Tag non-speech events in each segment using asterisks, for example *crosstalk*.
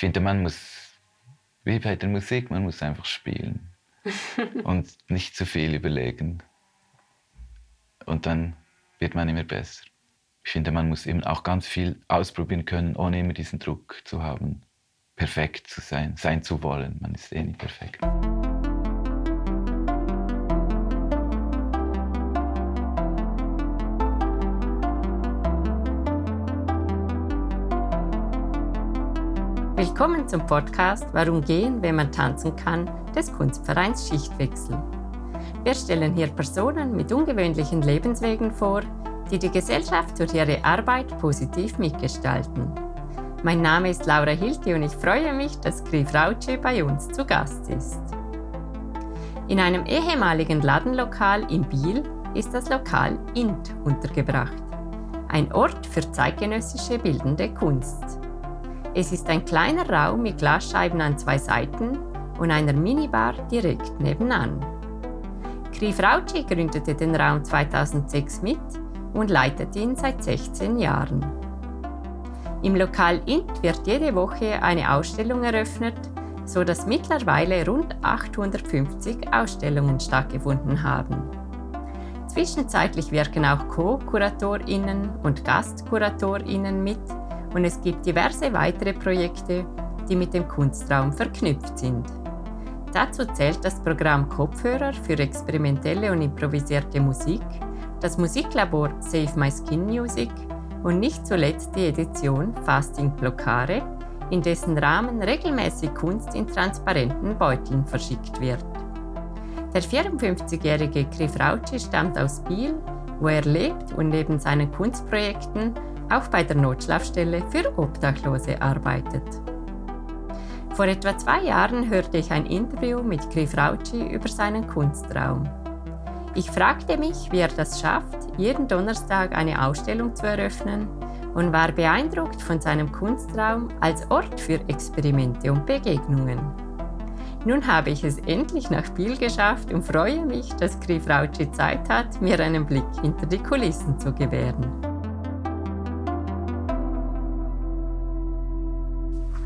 Ich finde, man muss, wie bei der Musik, man muss einfach spielen *laughs* und nicht zu viel überlegen. Und dann wird man immer besser. Ich finde, man muss eben auch ganz viel ausprobieren können, ohne immer diesen Druck zu haben, perfekt zu sein, sein zu wollen. Man ist eh nicht perfekt. Willkommen zum Podcast Warum gehen, wenn man tanzen kann, des Kunstvereins Schichtwechsel. Wir stellen hier Personen mit ungewöhnlichen Lebenswegen vor, die die Gesellschaft durch ihre Arbeit positiv mitgestalten. Mein Name ist Laura Hilti und ich freue mich, dass Grif Rauce bei uns zu Gast ist. In einem ehemaligen Ladenlokal in Biel ist das Lokal INT untergebracht, ein Ort für zeitgenössische bildende Kunst. Es ist ein kleiner Raum mit Glasscheiben an zwei Seiten und einer Minibar direkt nebenan. Krif Rauci gründete den Raum 2006 mit und leitet ihn seit 16 Jahren. Im Lokal Int wird jede Woche eine Ausstellung eröffnet, so dass mittlerweile rund 850 Ausstellungen stattgefunden haben. Zwischenzeitlich wirken auch Co-KuratorInnen und GastkuratorInnen mit und es gibt diverse weitere Projekte, die mit dem Kunstraum verknüpft sind. Dazu zählt das Programm Kopfhörer für experimentelle und improvisierte Musik, das Musiklabor Save My Skin Music und nicht zuletzt die Edition Fasting Blockare, in dessen Rahmen regelmäßig Kunst in transparenten Beuteln verschickt wird. Der 54-jährige Chris Rauci stammt aus Biel, wo er lebt und neben seinen Kunstprojekten auch bei der Notschlafstelle für Obdachlose arbeitet. Vor etwa zwei Jahren hörte ich ein Interview mit Chris Rauci über seinen Kunstraum. Ich fragte mich, wie er das schafft, jeden Donnerstag eine Ausstellung zu eröffnen und war beeindruckt von seinem Kunstraum als Ort für Experimente und Begegnungen. Nun habe ich es endlich nach Biel geschafft und freue mich, dass Chris Rauci Zeit hat, mir einen Blick hinter die Kulissen zu gewähren.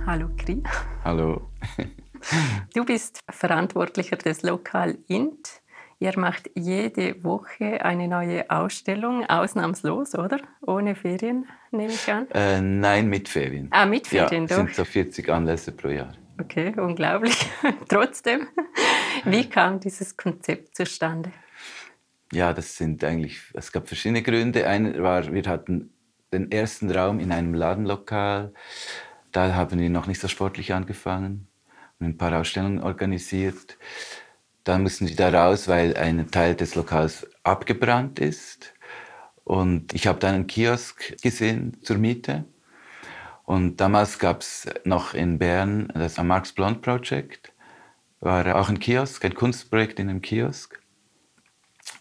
Hallo Kri. Hallo. *laughs* du bist Verantwortlicher des Lokal Int. Ihr macht jede Woche eine neue Ausstellung, ausnahmslos, oder? Ohne Ferien, nehme ich an? Äh, nein, mit Ferien. Ah, mit Ferien, ja, doch? sind so 40 Anlässe pro Jahr. Okay, unglaublich. *laughs* Trotzdem, wie kam dieses Konzept zustande? Ja, das sind eigentlich, es gab verschiedene Gründe. Einer war, wir hatten den ersten Raum in einem Ladenlokal da haben wir noch nicht so sportlich angefangen und ein paar Ausstellungen organisiert. Dann mussten sie da raus, weil ein Teil des Lokals abgebrannt ist. Und ich habe dann einen Kiosk gesehen zur Miete. Und damals gab es noch in Bern das Marx Blond Project. War auch ein Kiosk, ein Kunstprojekt in einem Kiosk.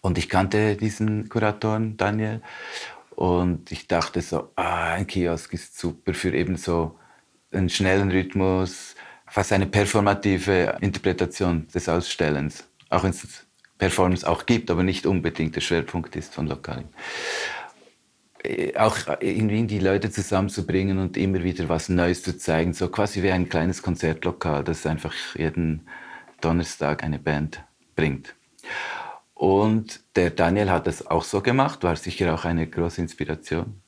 Und ich kannte diesen Kuratoren, Daniel. Und ich dachte so, ah, ein Kiosk ist super für eben so einen schnellen Rhythmus, fast eine performative Interpretation des Ausstellens. Auch wenn es Performance auch gibt, aber nicht unbedingt der Schwerpunkt ist von Lokalen. Äh, auch irgendwie die Leute zusammenzubringen und immer wieder was Neues zu zeigen, so quasi wie ein kleines Konzertlokal, das einfach jeden Donnerstag eine Band bringt. Und der Daniel hat das auch so gemacht, war sicher auch eine große Inspiration.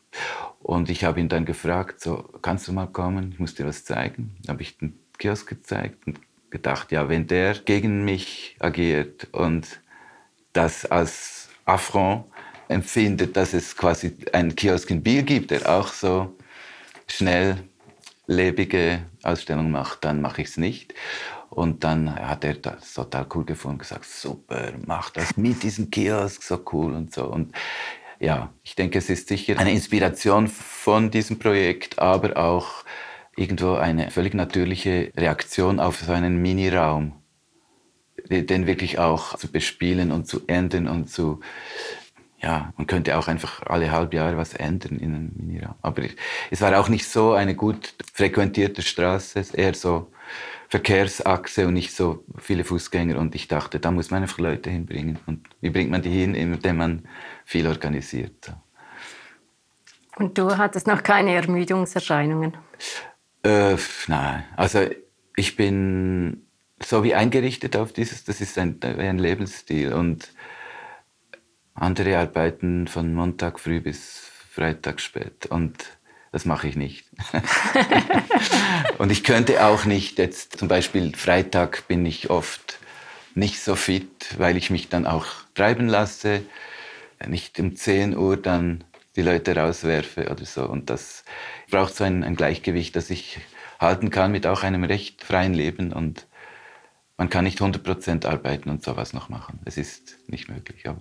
Und ich habe ihn dann gefragt, so, kannst du mal kommen, ich muss dir was zeigen. Dann habe ich den Kiosk gezeigt und gedacht, ja, wenn der gegen mich agiert und das als Affront empfindet, dass es quasi einen Kiosk in Biel gibt, der auch so schnell lebige Ausstellungen macht, dann mache ich es nicht. Und dann hat er das total cool gefunden, gesagt, super, mach das mit diesem Kiosk, so cool und so. Und ja, ich denke, es ist sicher eine Inspiration von diesem Projekt, aber auch irgendwo eine völlig natürliche Reaktion auf so einen Miniraum, den wirklich auch zu bespielen und zu ändern und zu, ja, man könnte auch einfach alle halb Jahre was ändern in einem Miniraum. Aber es war auch nicht so eine gut frequentierte Straße, eher so Verkehrsachse und nicht so viele Fußgänger. Und ich dachte, da muss man einfach Leute hinbringen. Und wie bringt man die hin, indem man viel organisiert. Und du hattest noch keine Ermüdungserscheinungen? Äh, nein, also ich bin so wie eingerichtet auf dieses, das ist ein, ein Lebensstil und andere arbeiten von Montag früh bis Freitag spät und das mache ich nicht. *laughs* und ich könnte auch nicht jetzt, zum Beispiel Freitag bin ich oft nicht so fit, weil ich mich dann auch treiben lasse, nicht um 10 Uhr dann die Leute rauswerfe oder so. Und das braucht so ein, ein Gleichgewicht, das ich halten kann mit auch einem recht freien Leben und man kann nicht 100% arbeiten und sowas noch machen. Es ist nicht möglich. Aber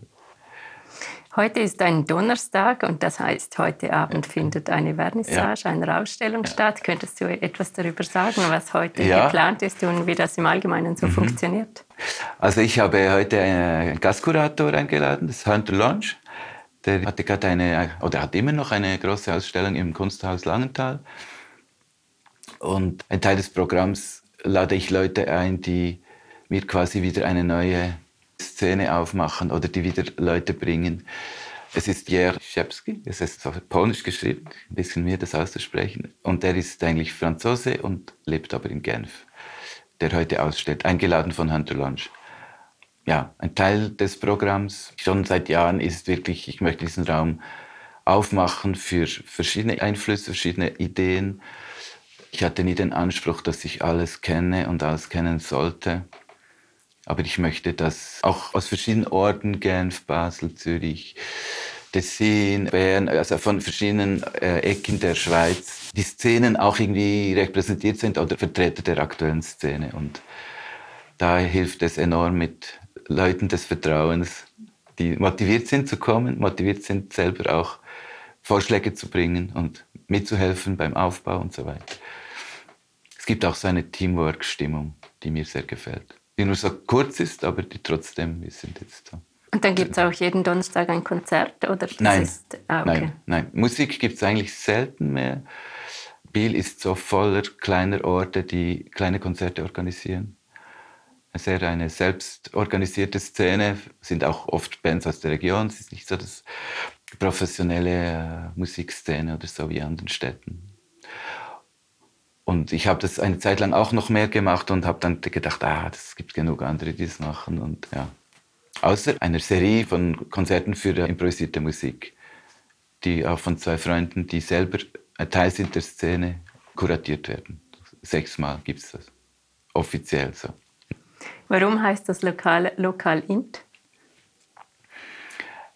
Heute ist ein Donnerstag und das heißt, heute Abend findet eine Vernissage, ja. eine Ausstellung ja. statt. Könntest du etwas darüber sagen, was heute ja. geplant ist und wie das im Allgemeinen so mhm. funktioniert? Also ich habe heute einen Gastkurator eingeladen, das ist Hunter Launch. Der hatte gerade eine, oder hat immer noch eine große Ausstellung im Kunsthaus Langenthal. Und ein Teil des Programms lade ich Leute ein, die mir quasi wieder eine neue Szene aufmachen oder die wieder Leute bringen. Es ist Jerzewski, es ist auf Polnisch geschrieben, ein bisschen mehr das auszusprechen. Und er ist eigentlich Franzose und lebt aber in Genf, der heute ausstellt, eingeladen von Hunter Lunch. Ja, ein Teil des Programms, schon seit Jahren, ist wirklich, ich möchte diesen Raum aufmachen für verschiedene Einflüsse, verschiedene Ideen. Ich hatte nie den Anspruch, dass ich alles kenne und alles kennen sollte. Aber ich möchte, dass auch aus verschiedenen Orten, Genf, Basel, Zürich, Tessin, Bern, also von verschiedenen äh, Ecken der Schweiz, die Szenen auch irgendwie repräsentiert sind oder Vertreter der aktuellen Szene. Und da hilft es enorm mit Leuten des Vertrauens, die motiviert sind zu kommen, motiviert sind selber auch Vorschläge zu bringen und mitzuhelfen beim Aufbau und so weiter. Es gibt auch so eine Teamwork-Stimmung, die mir sehr gefällt die nur so kurz ist, aber die trotzdem, wir sind jetzt so. Und dann gibt es auch jeden Donnerstag ein Konzert? Oder nein, ist, ah, okay. nein, nein. Musik gibt es eigentlich selten mehr. Biel ist so voller kleiner Orte, die kleine Konzerte organisieren. Sehr eine selbst organisierte Szene, sind auch oft Bands aus der Region. Es ist nicht so das professionelle äh, Musikszene oder so wie in anderen Städten. Und ich habe das eine Zeit lang auch noch mehr gemacht und habe dann gedacht, ah, es gibt genug andere, die es machen. Und ja. Außer einer Serie von Konzerten für improvisierte Musik, die auch von zwei Freunden, die selber Teil sind der Szene, kuratiert werden. Sechsmal gibt es das. Offiziell so. Warum heißt das Lokal, Lokal Int?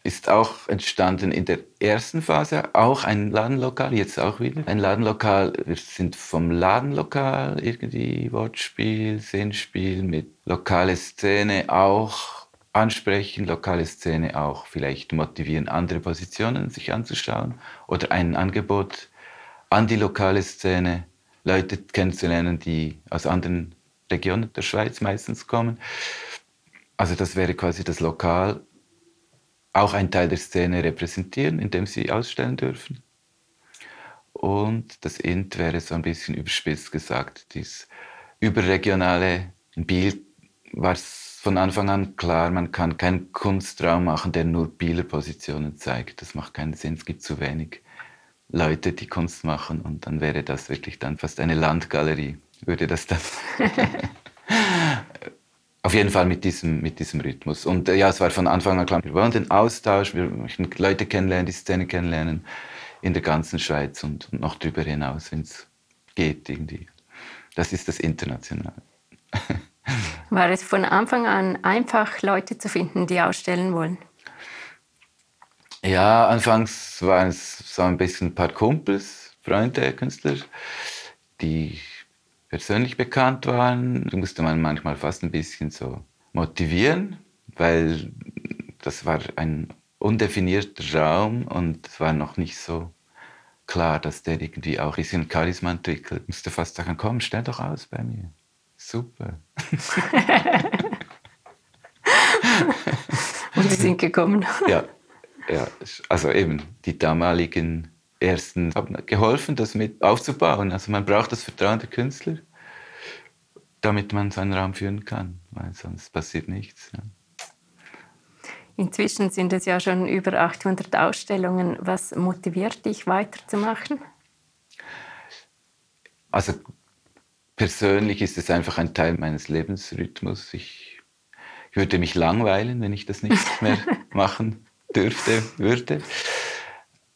Ist auch entstanden in der ersten Phase, auch ein Ladenlokal, jetzt auch wieder. Ein Ladenlokal, wir sind vom Ladenlokal irgendwie Wortspiel, Sinnspiel mit lokale Szene auch ansprechen, lokale Szene auch vielleicht motivieren, andere Positionen sich anzuschauen oder ein Angebot an die lokale Szene, Leute kennenzulernen, die aus anderen Regionen der Schweiz meistens kommen. Also das wäre quasi das Lokal auch einen Teil der Szene repräsentieren, indem sie ausstellen dürfen. Und das Int wäre so ein bisschen überspitzt gesagt, dieses überregionale. Biel war von Anfang an klar, man kann keinen Kunstraum machen, der nur Bieler Positionen zeigt. Das macht keinen Sinn, es gibt zu wenig Leute, die Kunst machen und dann wäre das wirklich dann fast eine Landgalerie, würde das dann *laughs* Auf jeden Fall mit diesem, mit diesem Rhythmus. Und äh, ja, es war von Anfang an klar, wir wollen den Austausch, wir möchten Leute kennenlernen, die Szene kennenlernen in der ganzen Schweiz und, und noch darüber hinaus, wenn es geht irgendwie. Das ist das Internationale. *laughs* War es von Anfang an einfach, Leute zu finden, die ausstellen wollen? Ja, anfangs waren es so ein bisschen ein paar Kumpels, Freunde, Künstler, die persönlich bekannt waren, musste man manchmal fast ein bisschen so motivieren, weil das war ein undefinierter Raum und es war noch nicht so klar, dass der irgendwie auch ein bisschen Charisma entwickelt. Ich musste fast sagen, komm, stell doch aus bei mir. Super. *laughs* und sie sind gekommen. ja, ja, also eben die damaligen ersten haben geholfen, das mit aufzubauen. Also man braucht das Vertrauen der Künstler, damit man seinen Raum führen kann, weil sonst passiert nichts. Ja. Inzwischen sind es ja schon über 800 Ausstellungen. Was motiviert dich weiterzumachen? Also persönlich ist es einfach ein Teil meines Lebensrhythmus. Ich, ich würde mich langweilen, wenn ich das nicht mehr *laughs* machen dürfte, würde.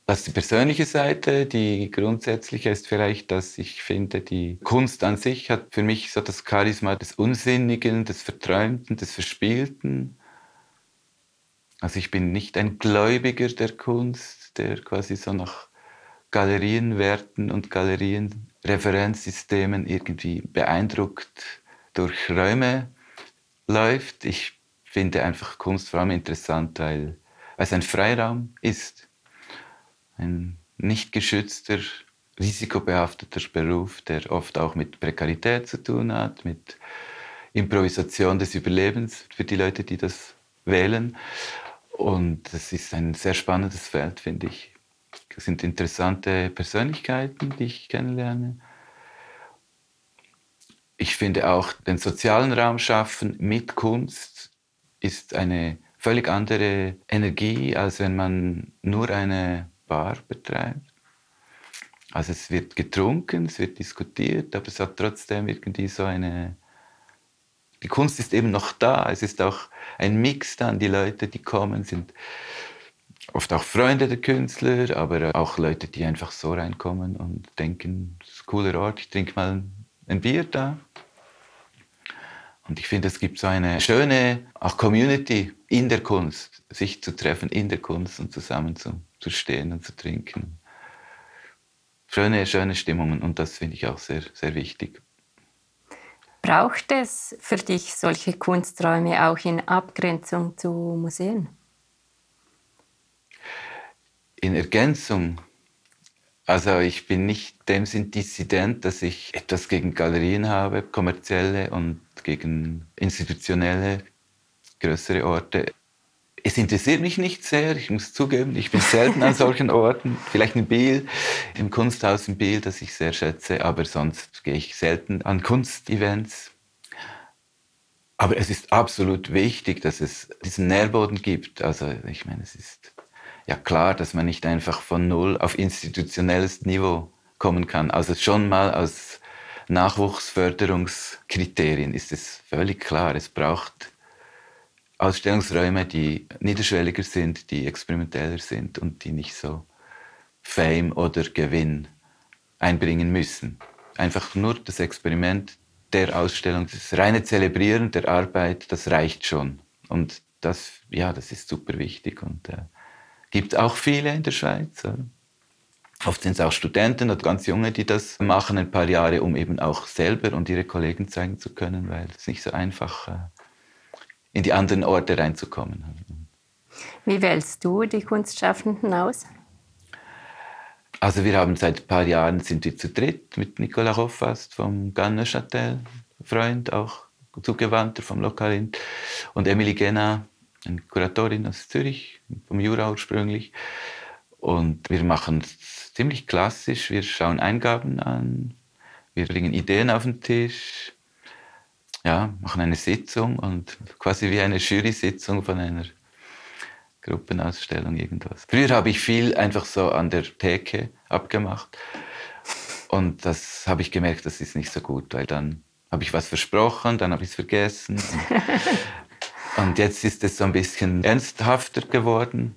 Ist die persönliche Seite. Die grundsätzliche ist vielleicht, dass ich finde, die Kunst an sich hat für mich so das Charisma des Unsinnigen, des Verträumten, des Verspielten. Also ich bin nicht ein Gläubiger der Kunst, der quasi so nach Galerienwerten und Galerienreferenzsystemen irgendwie beeindruckt durch Räume läuft. Ich finde einfach Kunst vor allem interessant, weil es ein Freiraum ist ein nicht geschützter, risikobehafteter Beruf, der oft auch mit Prekarität zu tun hat, mit Improvisation des Überlebens für die Leute, die das wählen. Und es ist ein sehr spannendes Feld, finde ich. Es sind interessante Persönlichkeiten, die ich kennenlerne. Ich finde auch, den sozialen Raum schaffen mit Kunst ist eine völlig andere Energie, als wenn man nur eine Bar betreibt. Also es wird getrunken, es wird diskutiert, aber es hat trotzdem irgendwie so eine... Die Kunst ist eben noch da, es ist auch ein Mix dann. Die Leute, die kommen, sind oft auch Freunde der Künstler, aber auch Leute, die einfach so reinkommen und denken, das ist ein cooler Ort, ich trinke mal ein Bier da. Und ich finde, es gibt so eine schöne auch Community in der Kunst, sich zu treffen in der Kunst und zusammen zu, zu stehen und zu trinken. Schöne, schöne Stimmungen und das finde ich auch sehr, sehr wichtig. Braucht es für dich solche Kunsträume auch in Abgrenzung zu Museen? In Ergänzung also ich bin nicht dem Sinn Dissident, dass ich etwas gegen Galerien habe, kommerzielle und gegen institutionelle größere Orte. Es interessiert mich nicht sehr, ich muss zugeben, ich bin selten an solchen Orten. Vielleicht in Biel, im Kunsthaus in Biel, das ich sehr schätze, aber sonst gehe ich selten an Kunstevents. Aber es ist absolut wichtig, dass es diesen Nährboden gibt. Also ich meine, es ist ja klar, dass man nicht einfach von null auf institutionelles Niveau kommen kann. Also schon mal aus Nachwuchsförderungskriterien ist es völlig klar. Es braucht Ausstellungsräume, die niederschwelliger sind, die experimenteller sind und die nicht so Fame oder Gewinn einbringen müssen. Einfach nur das Experiment der Ausstellung, das reine Zelebrieren der Arbeit, das reicht schon. Und das, ja, das ist super wichtig. Und äh, gibt auch viele in der Schweiz. Oft sind es auch Studenten oder ganz Junge, die das machen, ein paar Jahre, um eben auch selber und ihre Kollegen zeigen zu können, weil es nicht so einfach äh, in die anderen Orte reinzukommen. Wie wählst du die Kunstschaffenden aus? Also wir haben seit ein paar Jahren sind wir zu dritt mit Nicolas Hoffast vom Ganner Châtel, Freund, auch Zugewandter vom Lokalin, und Emily Gena eine Kuratorin aus Zürich, vom Jura ursprünglich. Und wir machen es ziemlich klassisch. Wir schauen Eingaben an, wir bringen Ideen auf den Tisch, ja, machen eine Sitzung und quasi wie eine Jury-Sitzung von einer Gruppenausstellung, irgendwas. Früher habe ich viel einfach so an der Theke abgemacht. Und das habe ich gemerkt, das ist nicht so gut, weil dann habe ich was versprochen, dann habe ich es vergessen. Und jetzt ist es so ein bisschen ernsthafter geworden.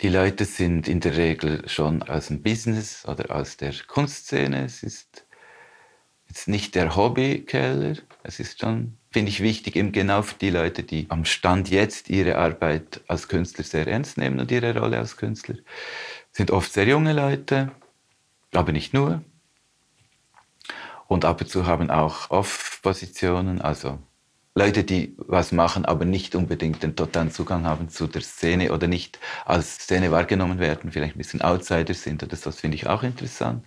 Die Leute sind in der Regel schon aus dem Business oder aus der Kunstszene. Es ist jetzt nicht der Hobbykeller. Es ist schon, finde ich, wichtig, eben genau für die Leute, die am Stand jetzt ihre Arbeit als Künstler sehr ernst nehmen und ihre Rolle als Künstler. Sind oft sehr junge Leute, aber nicht nur. Und ab und zu haben auch Off-Positionen, also Leute, die was machen, aber nicht unbedingt den totalen Zugang haben zu der Szene oder nicht als Szene wahrgenommen werden, vielleicht ein bisschen Outsider sind oder das finde ich auch interessant.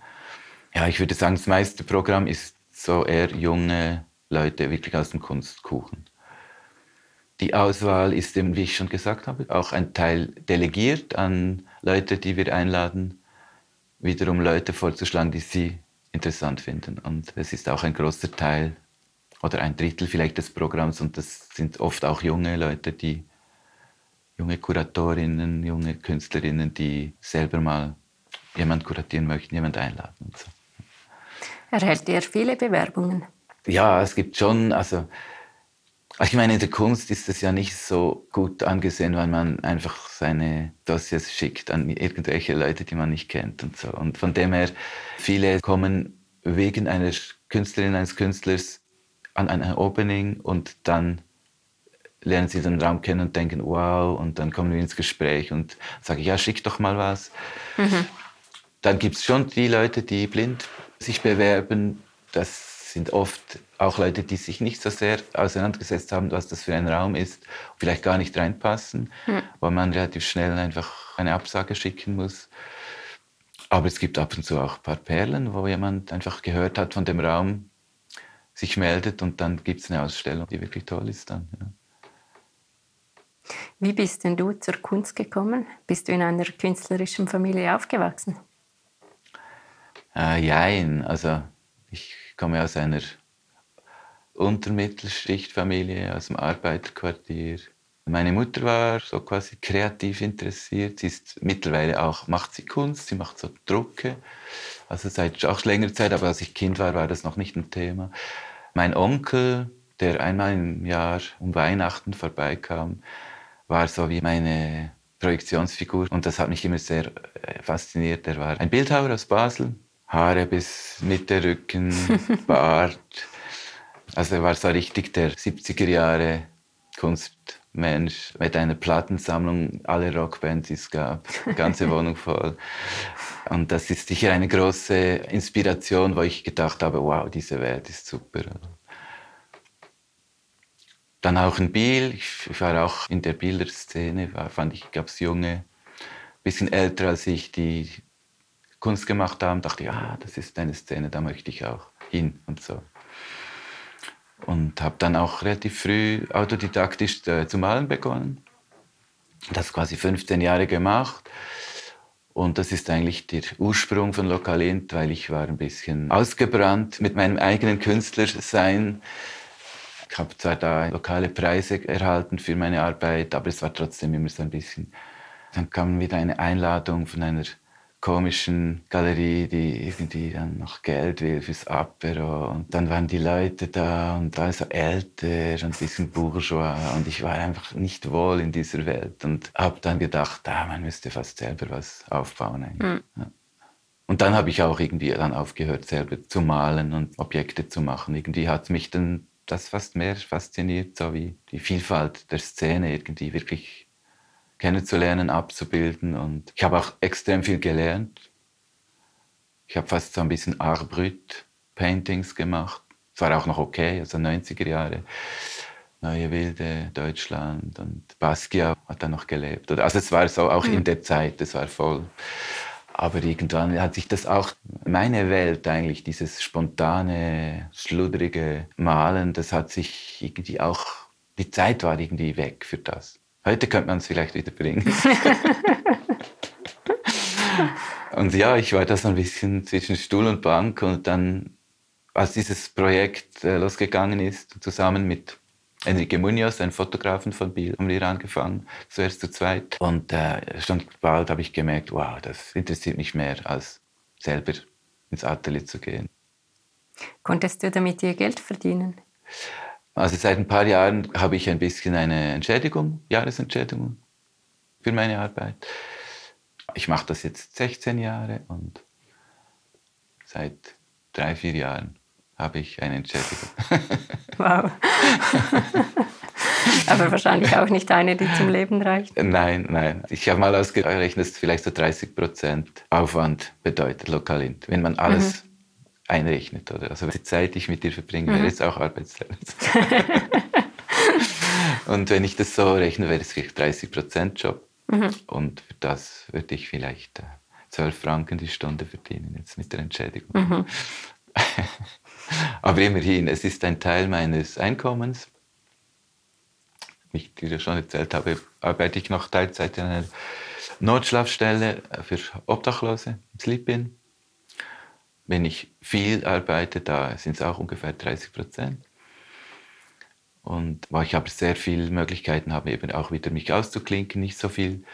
Ja, ich würde sagen, das meiste Programm ist so eher junge Leute, wirklich aus dem Kunstkuchen. Die Auswahl ist eben, wie ich schon gesagt habe, auch ein Teil delegiert an Leute, die wir einladen, wiederum Leute vorzuschlagen, die sie interessant finden. Und es ist auch ein großer Teil oder ein Drittel vielleicht des Programms und das sind oft auch junge Leute, die junge Kuratorinnen, junge Künstlerinnen, die selber mal jemand kuratieren möchten, jemand einladen und so. Erhält ihr viele Bewerbungen? Ja, es gibt schon, also ich meine, in der Kunst ist es ja nicht so gut angesehen, weil man einfach seine Dossiers schickt an irgendwelche Leute, die man nicht kennt und so. Und von dem her, viele kommen wegen einer Künstlerin, eines Künstlers an ein Opening und dann lernen sie den Raum kennen und denken, wow, und dann kommen wir ins Gespräch und sage ich, ja, schick doch mal was. Mhm. Dann gibt es schon die Leute, die blind sich bewerben. Das sind oft auch Leute, die sich nicht so sehr auseinandergesetzt haben, was das für ein Raum ist, vielleicht gar nicht reinpassen, mhm. weil man relativ schnell einfach eine Absage schicken muss. Aber es gibt ab und zu auch ein paar Perlen, wo jemand einfach gehört hat von dem Raum, sich meldet und dann gibt es eine Ausstellung, die wirklich toll ist dann. Ja. Wie bist denn du zur Kunst gekommen? Bist du in einer künstlerischen Familie aufgewachsen? Äh, jein, also ich komme aus einer Untermittelschichtfamilie, aus dem Arbeiterquartier. Meine Mutter war so quasi kreativ interessiert. Sie ist mittlerweile auch, macht sie Kunst, sie macht so Drucke. Also seit auch längerer Zeit, aber als ich Kind war, war das noch nicht ein Thema. Mein Onkel, der einmal im Jahr um Weihnachten vorbeikam, war so wie meine Projektionsfigur und das hat mich immer sehr äh, fasziniert. Er war ein Bildhauer aus Basel, Haare bis Mitte Rücken, *laughs* Bart. Also er war so richtig der 70er Jahre Kunstmensch mit einer Plattensammlung, alle Rockbands, die es gab, ganze *laughs* Wohnung voll. Und das ist sicher eine große Inspiration, wo ich gedacht habe, wow, diese Welt ist super. Dann auch in Biel. Ich war auch in der Bilderszene, war, fand ich, gab es junge, bisschen älter als ich, die Kunst gemacht haben. Dachte, ja, das ist eine Szene, da möchte ich auch hin und so. Und habe dann auch relativ früh autodidaktisch äh, zu malen begonnen. Das quasi 15 Jahre gemacht. Und das ist eigentlich der Ursprung von Lokalint, weil ich war ein bisschen ausgebrannt mit meinem eigenen Künstlersein ich habe zwar da lokale Preise erhalten für meine Arbeit, aber es war trotzdem immer so ein bisschen. Dann kam wieder eine Einladung von einer komischen Galerie, die irgendwie dann noch Geld will fürs Apero. Und dann waren die Leute da und alle so älter und ein bisschen bourgeois. Und ich war einfach nicht wohl in dieser Welt und habe dann gedacht, ah, man müsste fast selber was aufbauen. Mhm. Ja. Und dann habe ich auch irgendwie dann aufgehört, selber zu malen und Objekte zu machen. Irgendwie hat mich dann das fast mehr fasziniert, so wie die Vielfalt der Szene irgendwie wirklich kennenzulernen, abzubilden. Und ich habe auch extrem viel gelernt. Ich habe fast so ein bisschen Art Brut Paintings gemacht. Es war auch noch okay, also 90er Jahre. Neue Wilde, Deutschland und Basquiat hat da noch gelebt. Also es war so auch in mhm. der Zeit, es war voll aber irgendwann hat sich das auch, meine Welt eigentlich, dieses spontane, schludrige Malen, das hat sich irgendwie auch, die Zeit war irgendwie weg für das. Heute könnte man es vielleicht wieder bringen. *laughs* und ja, ich war da so ein bisschen zwischen Stuhl und Bank und dann, als dieses Projekt äh, losgegangen ist, zusammen mit Enrique Munoz, ein Fotografen von Biel, haben wir angefangen, zuerst zu zweit. Und äh, schon bald habe ich gemerkt, wow, das interessiert mich mehr, als selber ins Atelier zu gehen. Konntest du damit ihr Geld verdienen? Also seit ein paar Jahren habe ich ein bisschen eine Entschädigung, Jahresentschädigung für meine Arbeit. Ich mache das jetzt 16 Jahre und seit drei, vier Jahren habe ich eine Entschädigung. *laughs* Wow. *laughs* Aber wahrscheinlich auch nicht eine, die zum Leben reicht. Nein, nein. Ich habe mal ausgerechnet, dass vielleicht so 30 Prozent Aufwand bedeutet, lokal, wenn man alles mhm. Einrechnet. Oder? Also die Zeit, die ich mit dir verbringe, mhm. wäre jetzt auch Arbeitszeit. *laughs* Und wenn ich das so rechne, wäre es vielleicht 30 Prozent Job. Mhm. Und für das würde ich vielleicht 12 äh, Franken die Stunde verdienen, jetzt mit der Entschädigung. Mhm. *laughs* Aber immerhin, es ist ein Teil meines Einkommens. Wie ich dir schon erzählt habe, arbeite ich noch Teilzeit in einer Notschlafstelle für Obdachlose, Sleep-In. Wenn ich viel arbeite, da sind es auch ungefähr 30 Prozent. Und wo ich aber sehr viele Möglichkeiten habe, eben auch wieder mich auszuklinken, nicht so viel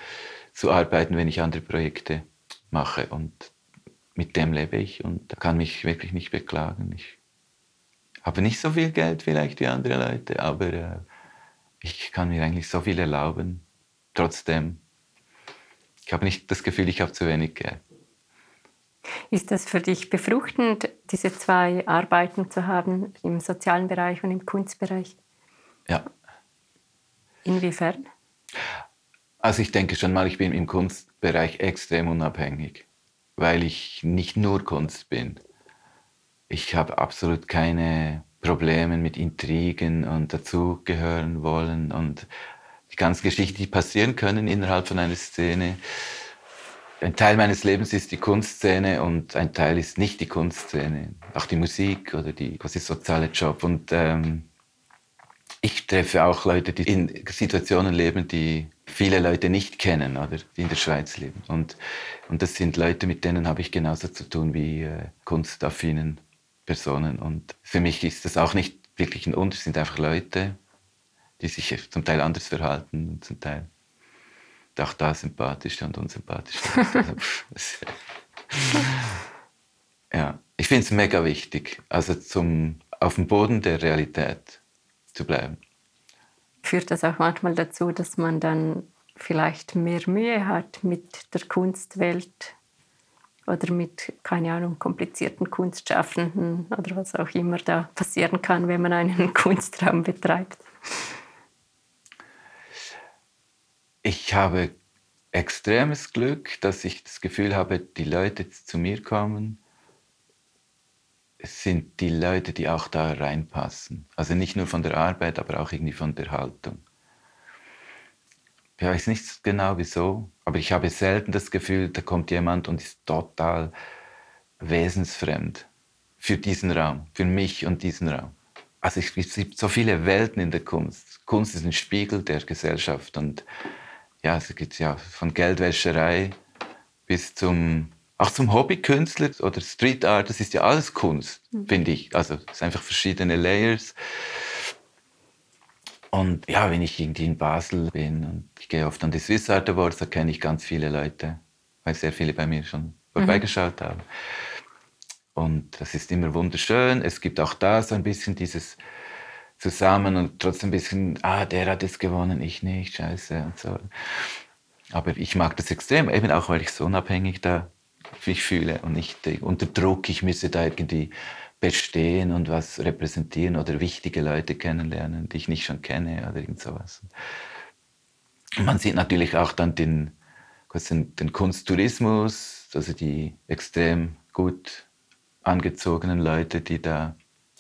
zu arbeiten, wenn ich andere Projekte mache. Und mit dem lebe ich und kann mich wirklich nicht beklagen. Ich habe nicht so viel Geld vielleicht wie andere Leute, aber äh, ich kann mir eigentlich so viel erlauben. Trotzdem, ich habe nicht das Gefühl, ich habe zu wenig Geld. Ist das für dich befruchtend, diese zwei Arbeiten zu haben, im sozialen Bereich und im Kunstbereich? Ja. Inwiefern? Also ich denke schon mal, ich bin im Kunstbereich extrem unabhängig, weil ich nicht nur Kunst bin. Ich habe absolut keine Probleme mit Intrigen und dazugehören wollen und die ganzen Geschichten, die passieren können innerhalb von einer Szene. Ein Teil meines Lebens ist die Kunstszene und ein Teil ist nicht die Kunstszene. Auch die Musik oder die quasi soziale Job. Und ähm, ich treffe auch Leute, die in Situationen leben, die viele Leute nicht kennen oder die in der Schweiz leben. Und, und das sind Leute, mit denen habe ich genauso zu tun wie äh, kunstaffinen Personen. Und für mich ist das auch nicht wirklich ein Unterschied, sind einfach Leute, die sich zum Teil anders verhalten und zum Teil auch da sympathisch und unsympathisch. *laughs* ja, ich finde es mega wichtig, also zum, auf dem Boden der Realität zu bleiben. Führt das auch manchmal dazu, dass man dann vielleicht mehr Mühe hat mit der Kunstwelt oder mit, keine Ahnung, komplizierten Kunstschaffenden oder was auch immer da passieren kann, wenn man einen *laughs* Kunstraum betreibt? Ich habe extremes Glück, dass ich das Gefühl habe, die Leute, die zu mir kommen, sind die Leute, die auch da reinpassen. Also nicht nur von der Arbeit, aber auch irgendwie von der Haltung. Ich weiß nicht genau wieso, aber ich habe selten das Gefühl, da kommt jemand und ist total wesensfremd für diesen Raum, für mich und diesen Raum. Also es gibt so viele Welten in der Kunst. Kunst ist ein Spiegel der Gesellschaft und ja, es gibt ja von Geldwäscherei bis zum auch zum Hobbykünstler oder Street Art, das ist ja alles Kunst, mhm. finde ich. Also es sind einfach verschiedene Layers. Und ja, wenn ich irgendwie in Basel bin und ich gehe oft an die Swiss Art Awards, da kenne ich ganz viele Leute, weil sehr viele bei mir schon vorbeigeschaut mhm. haben. Und das ist immer wunderschön. Es gibt auch da so ein bisschen dieses Zusammen und trotzdem ein bisschen, ah, der hat es gewonnen, ich nicht, scheiße und so. Aber ich mag das extrem, eben auch, weil ich so unabhängig da mich fühle und nicht unter Druck, ich müsse da irgendwie bestehen und was repräsentieren oder wichtige Leute kennenlernen, die ich nicht schon kenne oder irgend sowas. Man sieht natürlich auch dann den, den Kunsttourismus, also die extrem gut angezogenen Leute, die da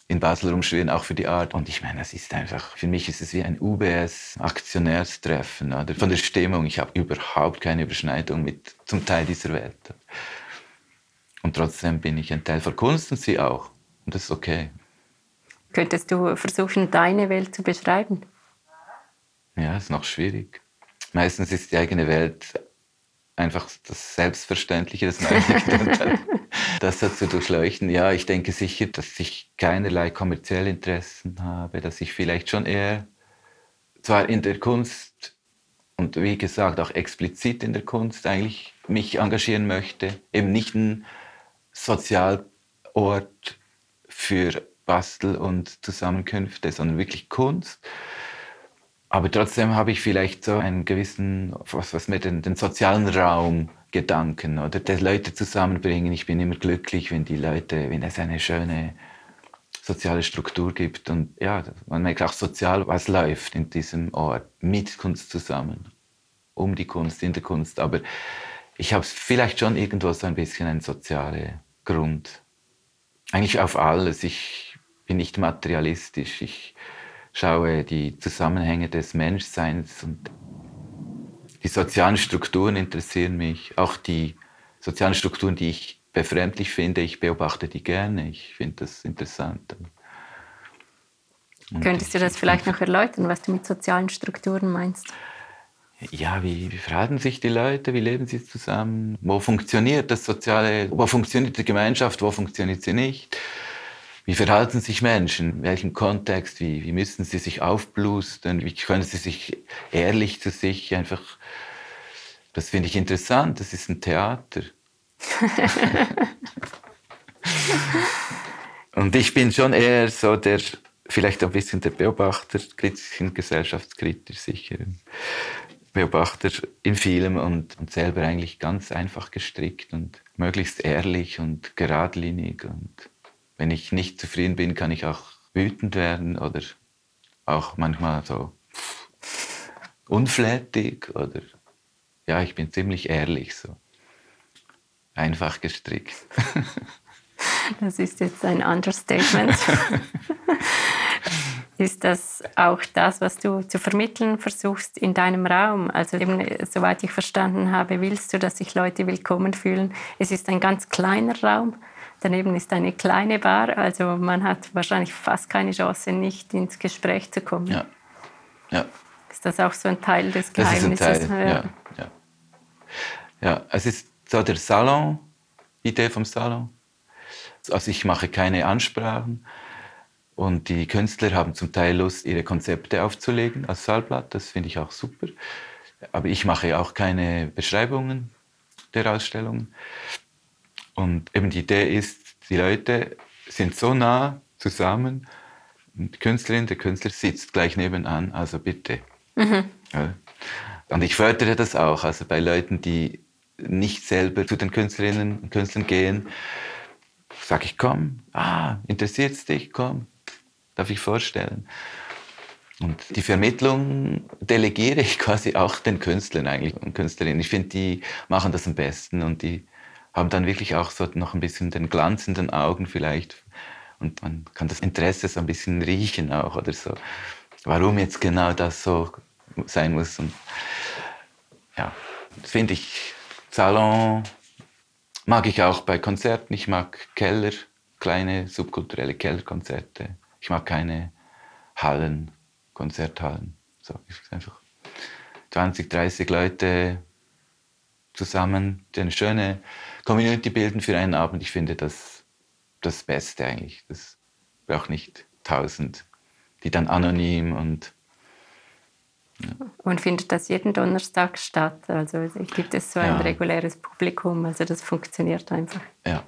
in Basel rumschwirren, auch für die Art. Und ich meine, das ist einfach, für mich ist es wie ein UBS-Aktionärstreffen oder von der Stimmung. Ich habe überhaupt keine Überschneidung mit zum Teil dieser Welt. Und trotzdem bin ich ein Teil von Kunst und sie auch. Und das ist okay. Könntest du versuchen, deine Welt zu beschreiben? Ja, ist noch schwierig. Meistens ist die eigene Welt einfach das Selbstverständliche, das Nötige, *laughs* das zu durchleuchten. Ja, ich denke sicher, dass ich keinerlei kommerzielle Interessen habe, dass ich vielleicht schon eher, zwar in der Kunst und wie gesagt auch explizit in der Kunst eigentlich mich engagieren möchte, eben nicht ein Sozialort für Bastel und Zusammenkünfte, sondern wirklich Kunst. Aber trotzdem habe ich vielleicht so einen gewissen, was, was mir den, den sozialen Raum Gedanken oder die Leute zusammenbringen. Ich bin immer glücklich, wenn die Leute, wenn es eine schöne soziale Struktur gibt und ja, man merkt auch sozial, was läuft in diesem Ort mit Kunst zusammen, um die Kunst, in der Kunst. Aber ich habe vielleicht schon irgendwo so ein bisschen einen sozialen Grund eigentlich auf alles. Ich bin nicht materialistisch. Ich schaue die Zusammenhänge des Menschseins und die sozialen Strukturen interessieren mich. Auch die sozialen Strukturen, die ich befremdlich finde, ich beobachte die gerne. Ich finde das interessant. Und Könntest du das vielleicht noch erläutern, was du mit sozialen Strukturen meinst? ja, wie, wie verhalten sich die Leute, wie leben sie zusammen, wo funktioniert das Soziale, wo funktioniert die Gemeinschaft, wo funktioniert sie nicht, wie verhalten sich Menschen, in welchem Kontext, wie, wie müssen sie sich aufblustern, wie können sie sich ehrlich zu sich einfach, das finde ich interessant, das ist ein Theater. *laughs* Und ich bin schon eher so der, vielleicht ein bisschen der Beobachter, bisschen gesellschaftskritisch sicher. Beobachter in vielem und, und selber eigentlich ganz einfach gestrickt und möglichst ehrlich und geradlinig. Und wenn ich nicht zufrieden bin, kann ich auch wütend werden oder auch manchmal so unflätig oder ja, ich bin ziemlich ehrlich so. Einfach gestrickt. *laughs* Das ist jetzt ein Understatement. *laughs* ist das auch das, was du zu vermitteln versuchst in deinem Raum? Also eben, soweit ich verstanden habe, willst du, dass sich Leute willkommen fühlen. Es ist ein ganz kleiner Raum. Daneben ist eine kleine Bar, also man hat wahrscheinlich fast keine Chance, nicht ins Gespräch zu kommen. Ja. ja. Ist das auch so ein Teil des Geheimnisses? Das ist ein Teil, ja. ja. ja. es ist so der Salon, Idee vom Salon. Also ich mache keine Ansprachen und die Künstler haben zum Teil Lust, ihre Konzepte aufzulegen als Saalblatt. Das finde ich auch super. Aber ich mache auch keine Beschreibungen der Ausstellungen. Und eben die Idee ist, die Leute sind so nah zusammen. Die Künstlerin, der Künstler sitzt gleich nebenan, also bitte. Mhm. Ja. Und ich fördere das auch, also bei Leuten, die nicht selber zu den Künstlerinnen und Künstlern gehen, sage ich, komm, ah, interessiert es dich, komm, darf ich vorstellen. Und die Vermittlung delegiere ich *laughs* quasi auch den Künstlern eigentlich und Künstlerinnen. Ich finde, die machen das am besten und die haben dann wirklich auch so noch ein bisschen den Glanz in den Augen vielleicht. Und man kann das Interesse so ein bisschen riechen auch oder so. Warum jetzt genau das so sein muss. Und ja, finde ich, Salon Mag ich auch bei Konzerten. Ich mag Keller, kleine subkulturelle Kellerkonzerte. Ich mag keine Hallen, Konzerthallen. So, einfach 20, 30 Leute zusammen, eine schöne Community bilden für einen Abend. Ich finde das das Beste eigentlich. Das braucht nicht tausend, die dann anonym und und findet das jeden Donnerstag statt? Also gibt es so ein ja. reguläres Publikum? Also das funktioniert einfach. Ja.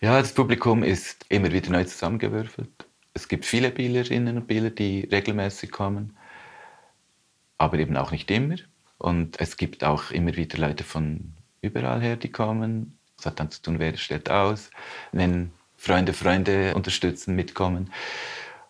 Ja, das Publikum ist immer wieder neu zusammengewürfelt. Es gibt viele Bielerinnen und Bieler, die regelmäßig kommen, aber eben auch nicht immer. Und es gibt auch immer wieder Leute von überall her, die kommen. Das hat dann zu tun, wer stellt aus, wenn Freunde Freunde unterstützen, mitkommen.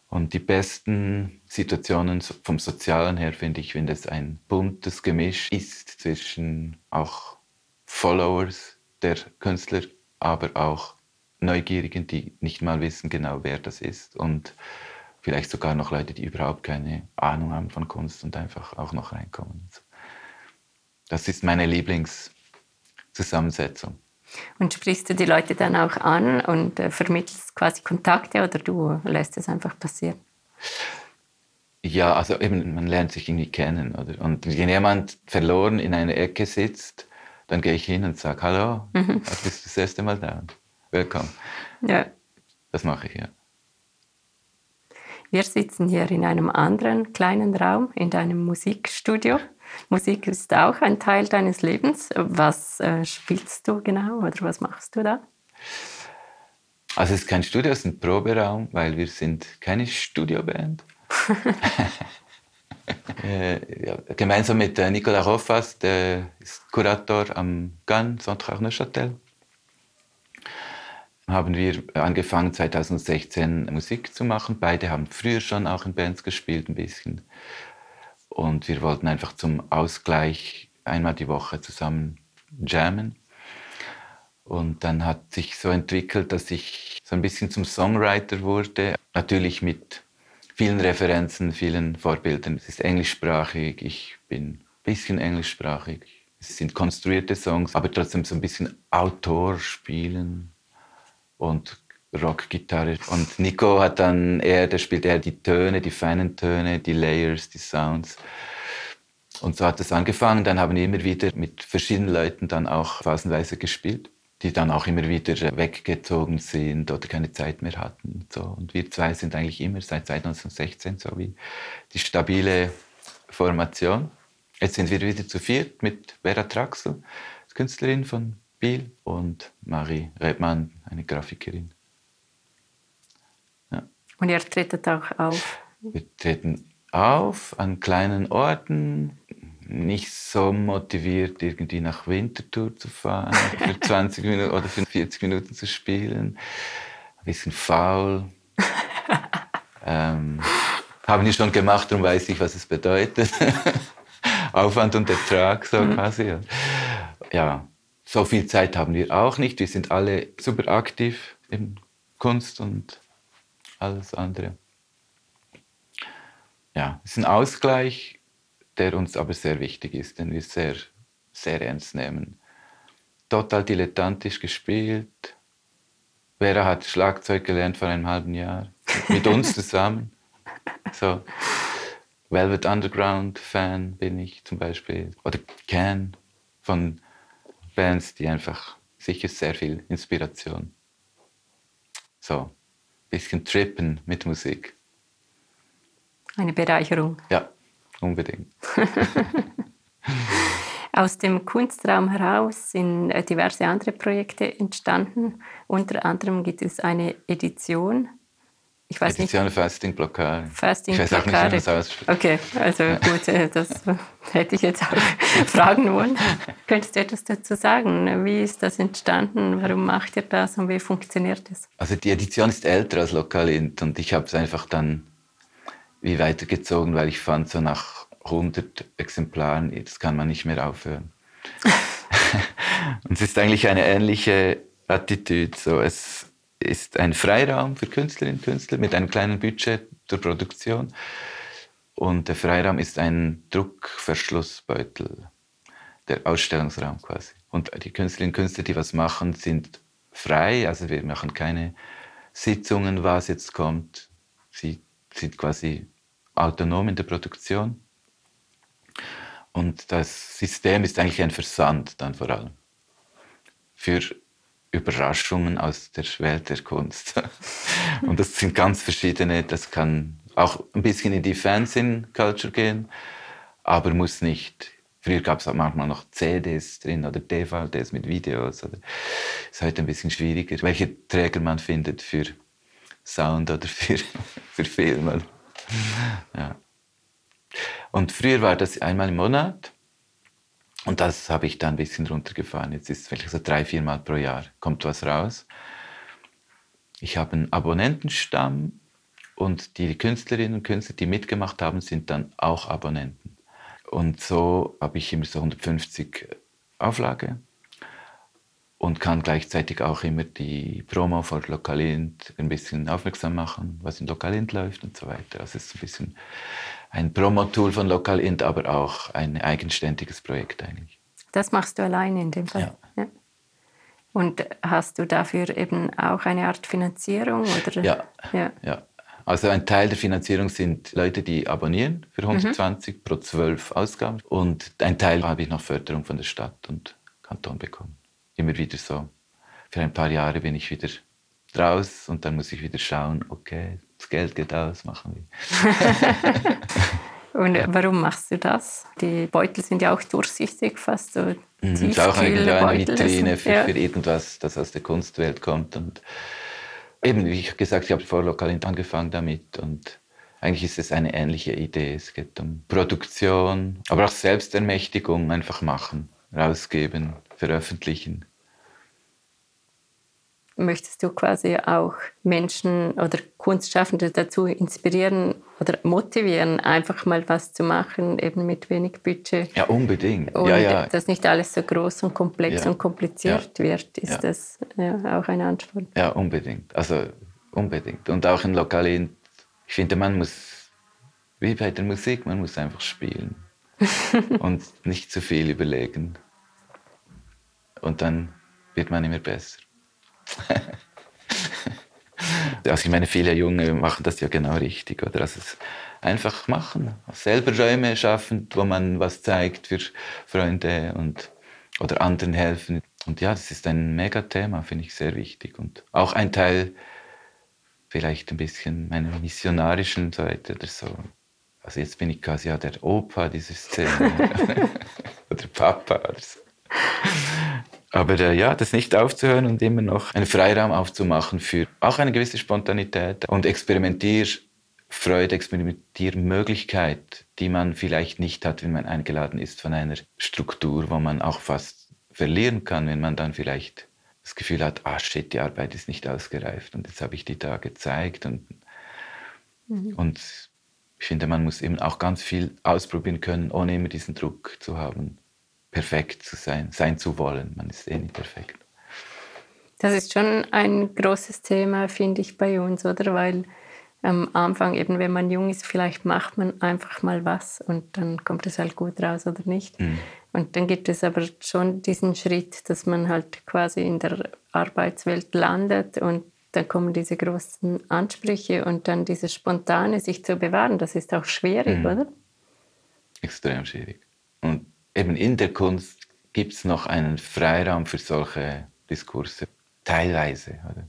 Und die besten Situationen vom Sozialen her finde ich, wenn das ein buntes Gemisch ist zwischen auch Followers der Künstler, aber auch Neugierigen, die nicht mal wissen genau, wer das ist und vielleicht sogar noch Leute, die überhaupt keine Ahnung haben von Kunst und einfach auch noch reinkommen. Das ist meine Lieblingszusammensetzung. Und sprichst du die Leute dann auch an und äh, vermittelst quasi Kontakte oder du lässt es einfach passieren? Ja, also eben, man lernt sich irgendwie kennen. Oder? Und wenn jemand verloren in einer Ecke sitzt, dann gehe ich hin und sage, hallo, mhm. du bist das erste Mal da. Willkommen. Ja. Das mache ich, ja. Wir sitzen hier in einem anderen kleinen Raum, in deinem Musikstudio. Musik ist auch ein Teil deines Lebens. Was äh, spielst du genau oder was machst du da? Also es ist kein Studio, es ist ein Proberaum, weil wir sind keine Studioband. *laughs* äh, ja, gemeinsam mit äh, Nicolas Roffas, der ist Kurator am GAN, Centre Neuchâtel, haben wir angefangen 2016 Musik zu machen. Beide haben früher schon auch in Bands gespielt, ein bisschen. Und wir wollten einfach zum Ausgleich einmal die Woche zusammen jammen. Und dann hat sich so entwickelt, dass ich so ein bisschen zum Songwriter wurde. Natürlich mit vielen Referenzen, vielen Vorbildern. Es ist englischsprachig, ich bin ein bisschen englischsprachig. Es sind konstruierte Songs, aber trotzdem so ein bisschen Autor spielen und Rockgitarre. Und Nico hat dann eher, der spielt eher die Töne, die feinen Töne, die Layers, die Sounds. Und so hat es angefangen. Dann haben wir immer wieder mit verschiedenen Leuten dann auch phasenweise gespielt, die dann auch immer wieder weggezogen sind oder keine Zeit mehr hatten. Und, so. und wir zwei sind eigentlich immer seit 2016 so wie die stabile Formation. Jetzt sind wir wieder zu viert mit Vera Traxel, Künstlerin von Biel und Marie Redmann, eine Grafikerin. Und ihr tretet auch auf? Wir treten auf an kleinen Orten, nicht so motiviert, irgendwie nach Winterthur zu fahren, *laughs* für 20 Minuten oder für 40 Minuten zu spielen. Ein bisschen faul. *laughs* ähm, haben die schon gemacht, darum weiß ich, was es bedeutet. *laughs* Aufwand und Ertrag, so mhm. quasi. Ja, so viel Zeit haben wir auch nicht. Wir sind alle super aktiv in Kunst und alles andere. Ja, es ist ein Ausgleich, der uns aber sehr wichtig ist, den wir sehr, sehr ernst nehmen. Total dilettantisch gespielt. Vera hat Schlagzeug gelernt vor einem halben Jahr, mit uns zusammen. *laughs* So. Velvet Underground Fan bin ich zum Beispiel. Oder Can von Bands, die einfach sicher sehr viel Inspiration. So, bisschen trippen mit Musik. Eine Bereicherung. Ja, unbedingt. *laughs* Aus dem Kunstraum heraus sind diverse andere Projekte entstanden. Unter anderem gibt es eine Edition ich weiß Edition nicht. Fasting Blockade. Fasting ich weiß auch Blockade. nicht, wie man das ausspricht. Okay, also gut, äh, das *laughs* hätte ich jetzt auch *laughs* fragen wollen. Könntest du etwas dazu sagen? Wie ist das entstanden? Warum macht ihr das und wie funktioniert es? Also die Edition ist älter als Lokalint und ich habe es einfach dann wie weitergezogen, weil ich fand, so nach 100 Exemplaren, das kann man nicht mehr aufhören. *laughs* und es ist eigentlich eine ähnliche Attitüde. So, es, ist ein Freiraum für Künstlerinnen und Künstler mit einem kleinen Budget zur Produktion. Und der Freiraum ist ein Druckverschlussbeutel, der Ausstellungsraum quasi. Und die Künstlerinnen und Künstler, die was machen, sind frei. Also wir machen keine Sitzungen, was jetzt kommt. Sie sind quasi autonom in der Produktion. Und das System ist eigentlich ein Versand dann vor allem. Für Überraschungen aus der Welt der Kunst. *laughs* Und das sind ganz verschiedene, das kann auch ein bisschen in die Fernsehen-Culture gehen, aber muss nicht. Früher gab es manchmal noch CDs drin oder DVDs mit Videos. Oder ist heute ein bisschen schwieriger, welche Träger man findet für Sound oder für, *laughs* für Film. Ja. Und früher war das einmal im Monat und das habe ich dann ein bisschen runtergefahren. Jetzt ist es vielleicht so drei, vier Mal pro Jahr kommt was raus. Ich habe einen Abonnentenstamm und die Künstlerinnen und Künstler, die mitgemacht haben, sind dann auch Abonnenten. Und so habe ich immer so 150 Auflage und kann gleichzeitig auch immer die Promo für Lokalint ein bisschen aufmerksam machen, was in Lokalint läuft und so weiter. Also es ist ein bisschen ein Promo-Tool von Lokalint, aber auch ein eigenständiges Projekt eigentlich. Das machst du alleine in dem Fall? Ja. ja. Und hast du dafür eben auch eine Art Finanzierung? Oder? Ja. ja. ja. Also ein Teil der Finanzierung sind Leute, die abonnieren für 120 mhm. pro 12 Ausgaben. Und ein Teil habe ich noch Förderung von der Stadt und Kanton bekommen. Immer wieder so. Für ein paar Jahre bin ich wieder raus und dann muss ich wieder schauen, okay, das Geld geht aus, machen wir. *laughs* und warum machst du das? Die Beutel sind ja auch durchsichtig, fast so mhm, Das ist auch eine, eine Vitrine für, ja. für, irgendwas, das aus der Kunstwelt kommt. Und eben, wie ich gesagt ich habe vor lokal angefangen damit und eigentlich ist es eine ähnliche Idee. Es geht um Produktion, aber auch Selbstermächtigung, einfach machen, rausgeben, veröffentlichen möchtest du quasi auch Menschen oder Kunstschaffende dazu inspirieren oder motivieren, einfach mal was zu machen, eben mit wenig Budget. Ja, unbedingt. Und ja, ja. dass nicht alles so groß und komplex ja. und kompliziert wird, ist das auch ein Ansporn. Ja, unbedingt. Also unbedingt. Und auch in Lokalen, ich finde, man muss, wie bei der Musik, man muss einfach spielen *laughs* und nicht zu viel überlegen. Und dann wird man immer besser. *laughs* also ich meine, viele Junge machen das ja genau richtig, oder? Also einfach machen, selber Räume schaffen, wo man was zeigt für Freunde und oder anderen helfen. Und ja, das ist ein Megathema, finde ich sehr wichtig und auch ein Teil vielleicht ein bisschen meiner missionarischen Seite oder so. Also jetzt bin ich quasi ja der Opa dieser Szene *laughs* oder Papa oder so. Aber äh, ja, das nicht aufzuhören und immer noch einen Freiraum aufzumachen für auch eine gewisse Spontanität und Experimentierfreude, Experimentiermöglichkeit, die man vielleicht nicht hat, wenn man eingeladen ist von einer Struktur, wo man auch fast verlieren kann, wenn man dann vielleicht das Gefühl hat, ah shit, die Arbeit ist nicht ausgereift und jetzt habe ich die da gezeigt und, mhm. und ich finde, man muss eben auch ganz viel ausprobieren können, ohne immer diesen Druck zu haben perfekt zu sein, sein zu wollen. Man ist eh nicht perfekt. Das ist schon ein großes Thema, finde ich, bei uns, oder? Weil am Anfang, eben wenn man jung ist, vielleicht macht man einfach mal was und dann kommt es halt gut raus oder nicht. Mhm. Und dann gibt es aber schon diesen Schritt, dass man halt quasi in der Arbeitswelt landet und dann kommen diese großen Ansprüche und dann dieses Spontane, sich zu bewahren, das ist auch schwierig, mhm. oder? Extrem schwierig. Und eben in der Kunst gibt es noch einen Freiraum für solche Diskurse. Teilweise. Oder?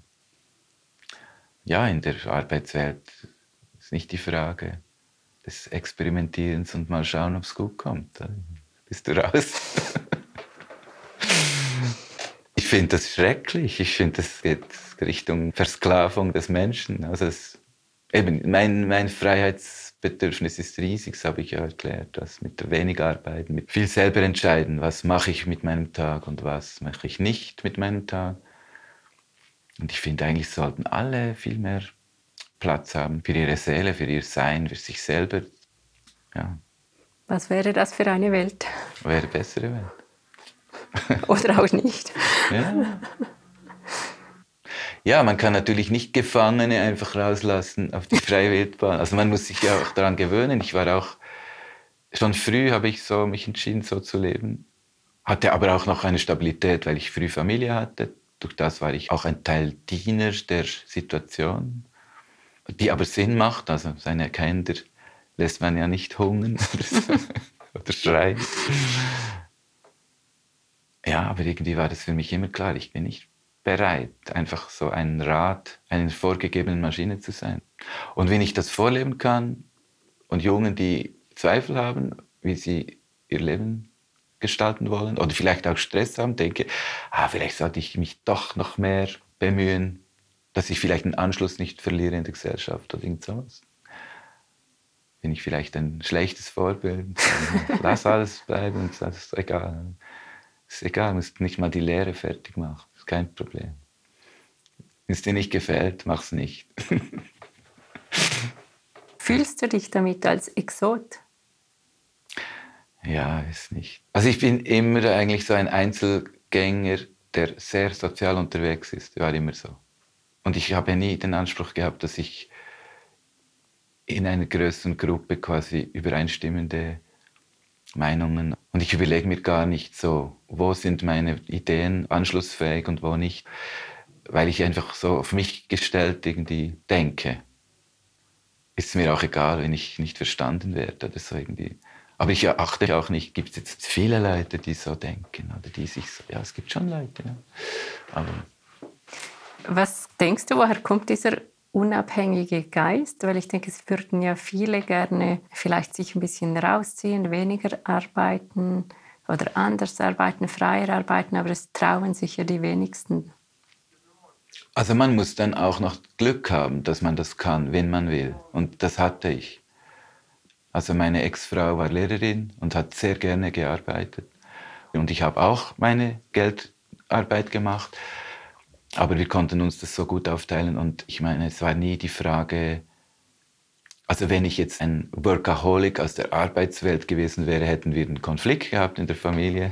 Ja, in der Arbeitswelt ist nicht die Frage des Experimentierens und mal schauen, ob es gut kommt. Oder? Bist du raus? *laughs* ich finde das schrecklich. Ich finde, das geht Richtung Versklavung des Menschen. Also es, eben mein, mein Freiheits Bedürfnis ist riesig, das habe ich ja erklärt. Das mit wenig arbeiten, mit viel selber entscheiden, was mache ich mit meinem Tag und was mache ich nicht mit meinem Tag. Und ich finde, eigentlich sollten alle viel mehr Platz haben für ihre Seele, für ihr Sein, für sich selber. Ja. Was wäre das für eine Welt? Wäre eine bessere Welt. Oder auch nicht. Ja. Ja, man kann natürlich nicht Gefangene einfach rauslassen auf die freie Wildbahn. Also man muss sich ja auch daran gewöhnen. Ich war auch, schon früh habe ich so mich entschieden, so zu leben. Hatte aber auch noch eine Stabilität, weil ich früh Familie hatte. Durch das war ich auch ein Teil Diener der Situation, die aber Sinn macht. Also seine Kinder lässt man ja nicht hungern *laughs* oder schreien. Ja, aber irgendwie war das für mich immer klar, ich bin nicht bereit, einfach so ein Rad einer vorgegebenen Maschine zu sein. Und wenn ich das vorleben kann und Jungen, die Zweifel haben, wie sie ihr Leben gestalten wollen oder vielleicht auch Stress haben, denke, ah, vielleicht sollte ich mich doch noch mehr bemühen, dass ich vielleicht einen Anschluss nicht verliere in der Gesellschaft oder irgend sowas. Bin ich vielleicht ein schlechtes Vorbild? Lass alles bleiben, das ist egal. Ist egal, musst nicht mal die Lehre fertig machen kein Problem. Wenn es dir nicht gefällt, mach's nicht. *laughs* Fühlst du dich damit als Exot? Ja, ist nicht. Also ich bin immer eigentlich so ein Einzelgänger, der sehr sozial unterwegs ist. War immer so. Und ich habe nie den Anspruch gehabt, dass ich in einer größeren Gruppe quasi übereinstimmende Meinungen. Und ich überlege mir gar nicht so, wo sind meine Ideen anschlussfähig und wo nicht, weil ich einfach so auf mich gestellt irgendwie denke. Ist mir auch egal, wenn ich nicht verstanden werde oder so irgendwie. Aber ich achte auch nicht, gibt es jetzt viele Leute, die so denken oder die sich so, ja, es gibt schon Leute. Ja. Aber Was denkst du, woher kommt dieser unabhängige Geist, weil ich denke, es würden ja viele gerne vielleicht sich ein bisschen rausziehen, weniger arbeiten oder anders arbeiten, freier arbeiten, aber es trauen sich ja die wenigsten. Also man muss dann auch noch Glück haben, dass man das kann, wenn man will. Und das hatte ich. Also meine Ex-Frau war Lehrerin und hat sehr gerne gearbeitet. Und ich habe auch meine Geldarbeit gemacht. Aber wir konnten uns das so gut aufteilen und ich meine, es war nie die Frage, also wenn ich jetzt ein Workaholic aus der Arbeitswelt gewesen wäre, hätten wir einen Konflikt gehabt in der Familie,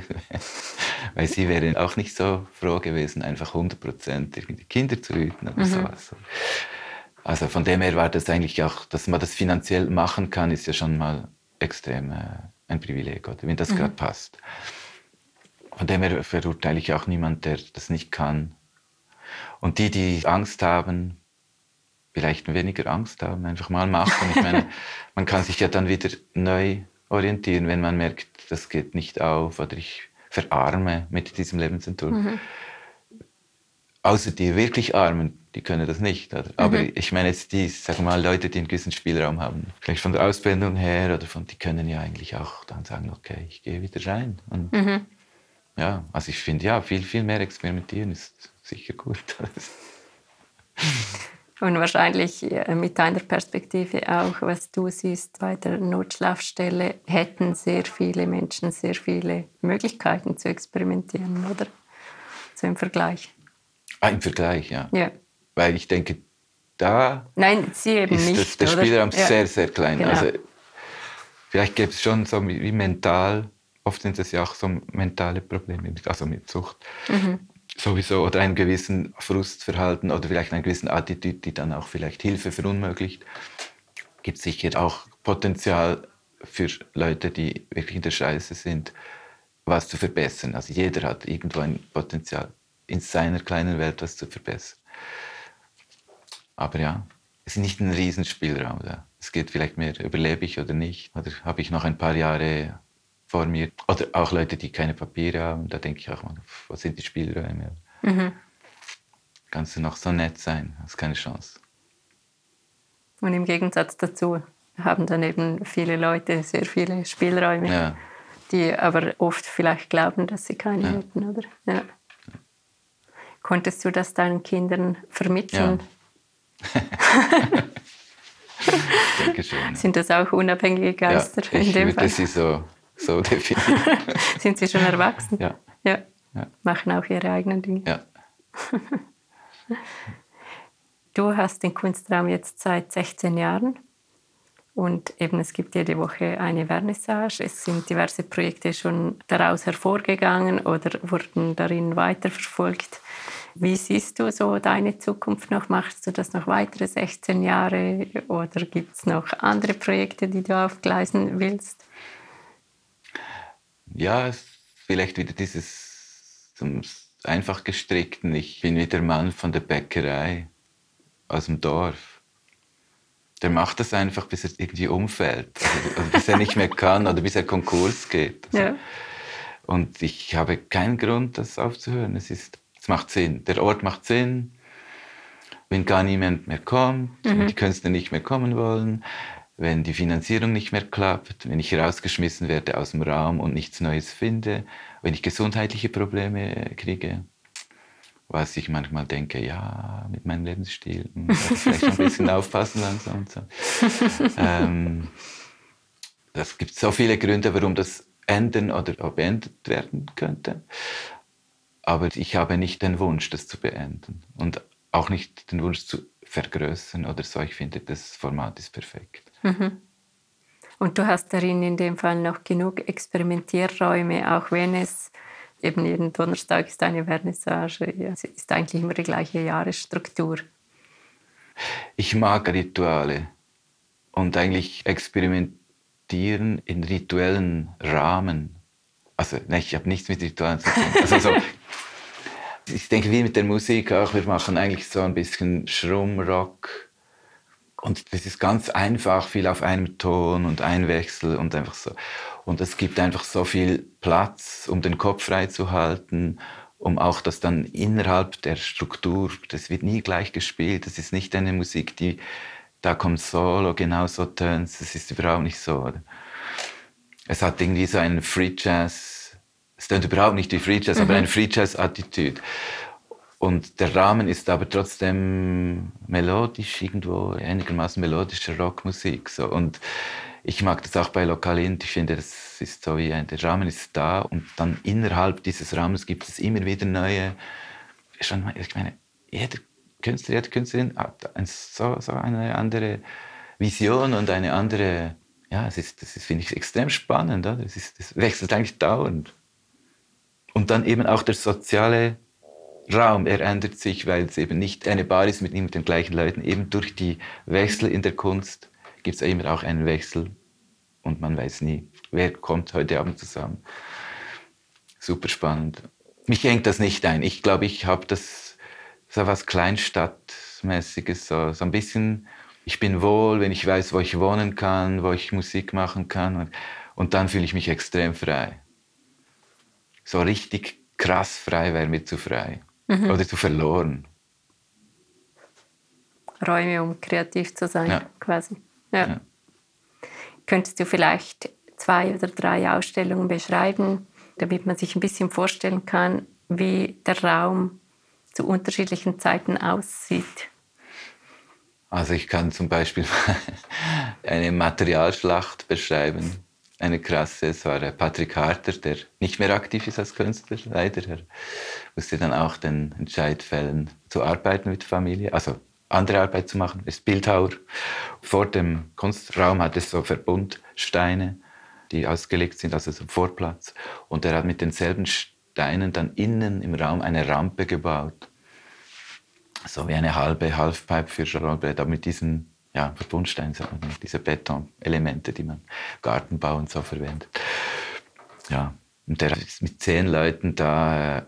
*laughs* weil sie wäre auch nicht so froh gewesen, einfach 100 Prozent die Kinder zu hüten oder mhm. sowas. Also von dem her war das eigentlich auch, dass man das finanziell machen kann, ist ja schon mal extrem äh, ein Privileg, oder wenn das mhm. gerade passt. Von dem her verurteile ich auch niemanden, der das nicht kann, und die, die Angst haben, vielleicht weniger Angst haben, einfach mal machen. Ich meine, *laughs* man kann sich ja dann wieder neu orientieren, wenn man merkt, das geht nicht auf oder ich verarme mit diesem Lebensentwurf. Mhm. Außer die wirklich Armen, die können das nicht. Oder? Aber mhm. ich meine jetzt die, sag mal, Leute, die einen gewissen Spielraum haben, vielleicht von der Ausbildung her oder von, die können ja eigentlich auch dann sagen, okay, ich gehe wieder rein. Und mhm. ja, also ich finde, ja, viel, viel mehr experimentieren ist sicher gut. Und wahrscheinlich äh, mit deiner Perspektive auch, was du siehst bei der Notschlafstelle, hätten sehr viele Menschen sehr viele Möglichkeiten zu experimentieren, oder? So im Vergleich. Ah, im Vergleich, ja. Ja. Weil ich denke, da Nein, sie eben ist nicht, das, der? Spielraum Ja. sehr, sehr klein. Genau. Also, vielleicht gäbe es schon so wie, wie mental, oft sind es ja auch so mentale Probleme, also mit Sucht Mhm. Sowieso oder einen gewissen Frustverhalten oder vielleicht eine gewisse Attitüde, die dann auch vielleicht Hilfe verunmöglicht. Gibt sicher auch Potenzial für Leute, die wirklich in der Scheiße sind, was zu verbessern. Also jeder hat irgendwo ein Potenzial, in seiner kleinen Welt was zu verbessern. Aber ja, es ist nicht ein Riesenspielraum da. Es geht vielleicht mehr, überlebe ich oder nicht? Oder habe ich noch ein paar Jahre vor mir? Oder auch Leute, die keine Papiere haben. Da denke ich auch mal, was sind die Spielräume? Mhm. Kannst du noch so nett sein? Hast keine Chance. Und im Gegensatz dazu haben dann eben viele Leute sehr viele Spielräume, Ja, die aber oft vielleicht glauben, dass sie keine Ja. hätten, oder? Ja. Konntest du das deinen Kindern vermitteln? *laughs* *laughs* schon. Sind das auch unabhängige Ja, Geister in ich dem würde Fall? sie so, so *laughs* definieren. Sind sie schon erwachsen? Ja, Ja. Ja. Machen auch ihre eigenen Dinge. ja. *laughs* Du hast den Kunstraum jetzt seit 16 Jahren und eben es gibt jede Woche eine Vernissage. Es sind diverse Projekte schon daraus hervorgegangen oder wurden darin weiterverfolgt. Wie siehst du so deine Zukunft noch? Machst du das noch weitere 16 Jahre oder gibt es noch andere Projekte, die du aufgleisen willst? Ja, vielleicht wieder dieses zum einfach gestrickten. Ich bin wie der Mann von der Bäckerei aus dem Dorf. Der macht das einfach, bis er irgendwie umfällt. Also, also bis er nicht mehr kann oder bis er Konkurs geht. Also, Ja. Und ich habe keinen Grund, das aufzuhören. Es, ist, es macht Sinn. Der Ort macht Sinn. Wenn gar niemand mehr kommt, wenn die Künstler nicht mehr kommen wollen, wenn die Finanzierung nicht mehr klappt, wenn ich rausgeschmissen werde aus dem Raum und nichts Neues finde, wenn ich gesundheitliche Probleme kriege, was ich manchmal denke, ja, mit meinem Lebensstil, hm, vielleicht ein bisschen *laughs* aufpassen langsam. Und so. ähm, es gibt so viele Gründe, warum das ändern oder auch beendet werden könnte. Aber ich habe nicht den Wunsch, das zu beenden. Und auch nicht den Wunsch zu vergrößern oder so. Ich finde, das Format ist perfekt. Und du hast darin in dem Fall noch genug Experimentierräume, auch wenn es eben jeden Donnerstag ist eine Vernissage. Es ist eigentlich immer die gleiche Jahresstruktur. Ich mag Rituale und eigentlich experimentieren in rituellen Rahmen. Also, ne, ich habe nichts mit Ritualen zu tun. Also so, *laughs* ich denke, wie mit der Musik auch, wir machen eigentlich so ein bisschen Schrummrock. Und das ist ganz einfach, viel auf einem Ton und ein Wechsel und einfach so. Und es gibt einfach so viel Platz, um den Kopf frei zu halten, um auch das dann innerhalb der Struktur, das wird nie gleich gespielt. Das ist nicht eine Musik, die, da kommt Solo, genau so Töns, das ist überhaupt nicht so. Oder? Es hat irgendwie so einen Free Jazz, es tönt überhaupt nicht wie Free Jazz, aber eine Free Jazz-Attitüde. Und der Rahmen ist aber trotzdem melodisch irgendwo, einigermaßen melodische Rockmusik. So. Und ich mag das auch bei Lokalint. Ich finde, das ist so wie ein, der Rahmen ist da und dann innerhalb dieses Rahmens gibt es immer wieder neue. Schon, ich meine, jeder Künstler, jede Künstlerin hat ein, so, so eine andere Vision und eine andere. Ja, es ist, das ist, finde ich, extrem spannend. Oder? Ist, es wechselt eigentlich dauernd. Und dann eben auch der soziale Raum, er ändert sich, weil es eben nicht eine Bar ist mit immer den gleichen Leuten. Eben durch die Wechsel in der Kunst gibt es immer auch einen Wechsel und man weiß nie, wer kommt heute Abend zusammen. Super spannend. Mich hängt das nicht ein. Ich glaube, ich habe das so was Kleinstadtmäßiges, so, so ein bisschen, ich bin wohl, wenn ich weiß, wo ich wohnen kann, wo ich Musik machen kann und, und dann fühle ich mich extrem frei. So richtig krass frei wäre mir zu frei oder zu verloren. Räume, um kreativ zu sein, Ja. quasi. Ja. Ja. Könntest du vielleicht zwei oder drei Ausstellungen beschreiben, damit man sich ein bisschen vorstellen kann, wie der Raum zu unterschiedlichen Zeiten aussieht. Also ich kann zum Beispiel *laughs* eine Materialschlacht beschreiben. Eine krasse, es war Patrick Harter, der nicht mehr aktiv ist als Künstler, leider. Er musste dann auch den Entscheid fällen, zu arbeiten mit Familie, also andere Arbeit zu machen, ist Bildhauer. Vor dem Kunstraum hat es so Verbundsteine, die ausgelegt sind, also so Vorplatz. Und er hat mit denselben Steinen dann innen im Raum eine Rampe gebaut so wie eine halbe Halfpipe für Rollbrett, aber mit diesen ja, Verbundsteinen, diese Betonelemente, die man Gartenbau und so verwendet. Ja, und der ist mit zehn Leuten da äh,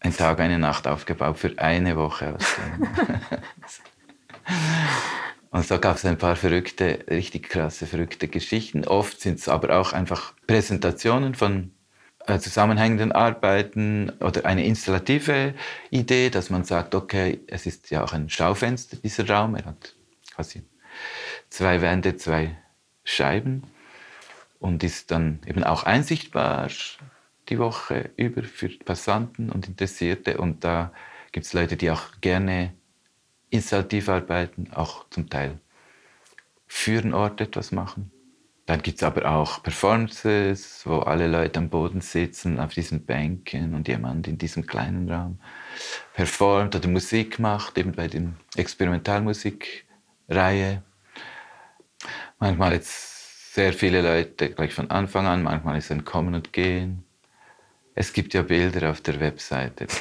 ein Tag, eine Nacht aufgebaut für eine Woche. *laughs* und so gab es ein paar verrückte, richtig krasse, verrückte Geschichten. Oft sind es aber auch einfach Präsentationen von äh, zusammenhängenden Arbeiten oder eine installative Idee, dass man sagt, okay, es ist ja auch ein Schaufenster, dieser Raum. Er hat quasi zwei Wände, zwei Scheiben und ist dann eben auch einsichtbar die Woche über für Passanten und Interessierte. Und da gibt es Leute, die auch gerne installativ arbeiten, auch zum Teil für den Ort etwas machen. Dann gibt es aber auch Performances, wo alle Leute am Boden sitzen, auf diesen Bänken und jemand in diesem kleinen Raum performt oder Musik macht, eben bei der Experimentalmusikreihe. Manchmal jetzt sehr viele Leute gleich von Anfang an, manchmal ist ein Kommen und Gehen. Es gibt ja Bilder auf der Webseite. *laughs*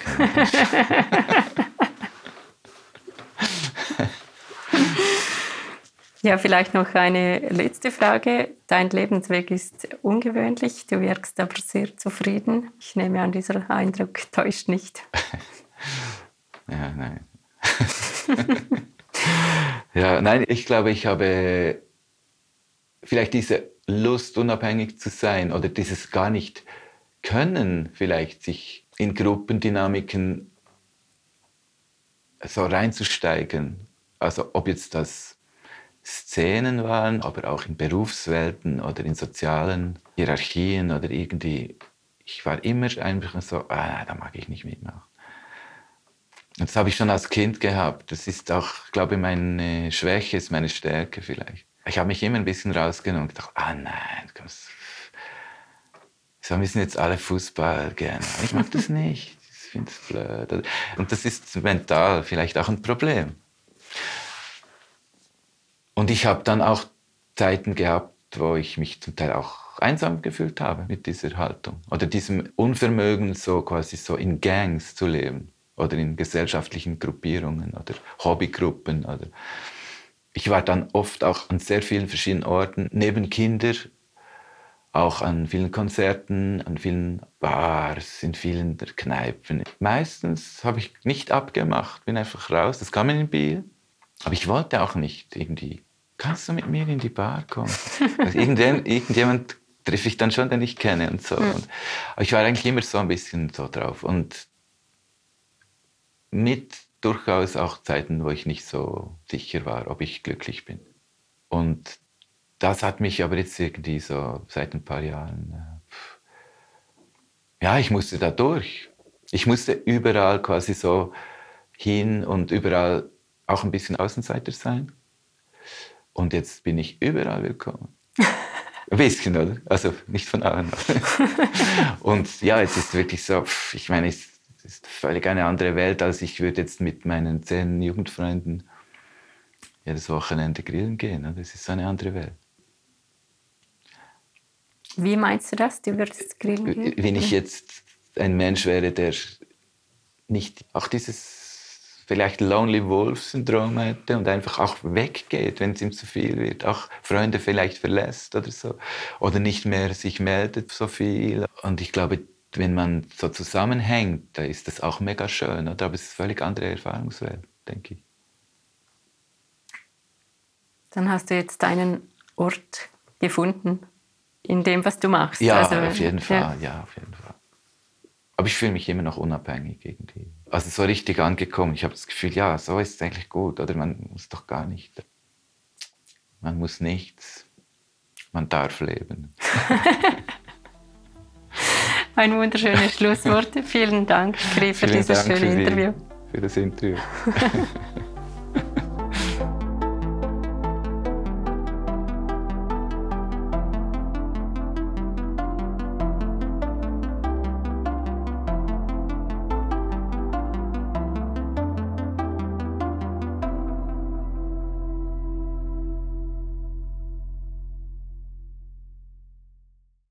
Ja, vielleicht noch eine letzte Frage. Dein Lebensweg ist ungewöhnlich, du wirkst aber sehr zufrieden. Ich nehme an, dieser Eindruck täuscht nicht. *laughs* ja, nein. *laughs* *laughs* ja, nein, ich glaube, ich habe vielleicht diese Lust, unabhängig zu sein oder dieses gar nicht können, vielleicht sich in Gruppendynamiken so reinzusteigen. Also ob jetzt das Szenen waren, aber auch in Berufswelten oder in sozialen Hierarchien oder irgendwie. Ich war immer einfach so, ah, da mag ich nicht mitmachen. Das habe ich schon als Kind gehabt. Das ist auch, glaube ich, meine Schwäche, ist meine Stärke vielleicht. Ich habe mich immer ein bisschen rausgenommen und gedacht, ah nein, so müssen jetzt alle Fußball gerne. Ich mag das nicht. Ich finde es blöd. Und das ist mental vielleicht auch ein Problem. Und ich habe dann auch Zeiten gehabt, wo ich mich zum Teil auch einsam gefühlt habe mit dieser Haltung oder diesem Unvermögen, so quasi so in Gangs zu leben oder in gesellschaftlichen Gruppierungen oder Hobbygruppen. Oder ich war dann oft auch an sehr vielen verschiedenen Orten, neben Kindern, auch an vielen Konzerten, an vielen Bars, in vielen der Kneipen. Meistens habe ich nicht abgemacht, bin einfach raus. Das kam in Biel. Aber ich wollte auch nicht irgendwie, kannst du mit mir in die Bar kommen? *laughs* Also irgendjemand, treffe ich dann schon, den ich kenne und so. Und, aber ich war eigentlich immer so ein bisschen so drauf. Und mit durchaus auch Zeiten, wo ich nicht so sicher war, ob ich glücklich bin. Und das hat mich aber jetzt irgendwie so seit ein paar Jahren, äh, ja, ich musste da durch. Ich musste überall quasi so hin und überall auch ein bisschen Außenseiter sein. Und jetzt bin ich überall willkommen. Ein bisschen, oder? Also nicht von allen. *laughs* und ja, jetzt ist wirklich so, ich meine, es ist völlig eine andere Welt, als ich würde jetzt mit meinen zehn Jugendfreunden jedes Wochenende grillen gehen. Das ist eine andere Welt. Wie meinst du das? Du würdest grillen gehen? Wenn ich jetzt ein Mensch wäre, der nicht auch dieses vielleicht Lonely Wolf-Syndrom hätte und einfach auch weggeht, wenn es ihm zu viel wird, auch Freunde vielleicht verlässt oder so, oder nicht mehr sich meldet so viel. Und ich glaube, wenn man so zusammenhängt, da ist das auch mega schön, oder? aber es ist eine völlig andere Erfahrungswelt, denke ich. Dann hast du jetzt deinen Ort gefunden in dem, was du machst. Ja, also, auf jeden Fall, ja. ja, auf jeden Fall. Aber ich fühle mich immer noch unabhängig irgendwie also so richtig angekommen. Ich habe das Gefühl, ja, so ist es eigentlich gut. Oder man muss doch gar nicht. Man muss nichts. Man darf leben. *laughs* *laughs* ein wunderschönes *laughs* Schlusswort. Vielen Dank, Chris, für Vielen dieses Dank schöne für Interview. Für das Interview. *laughs*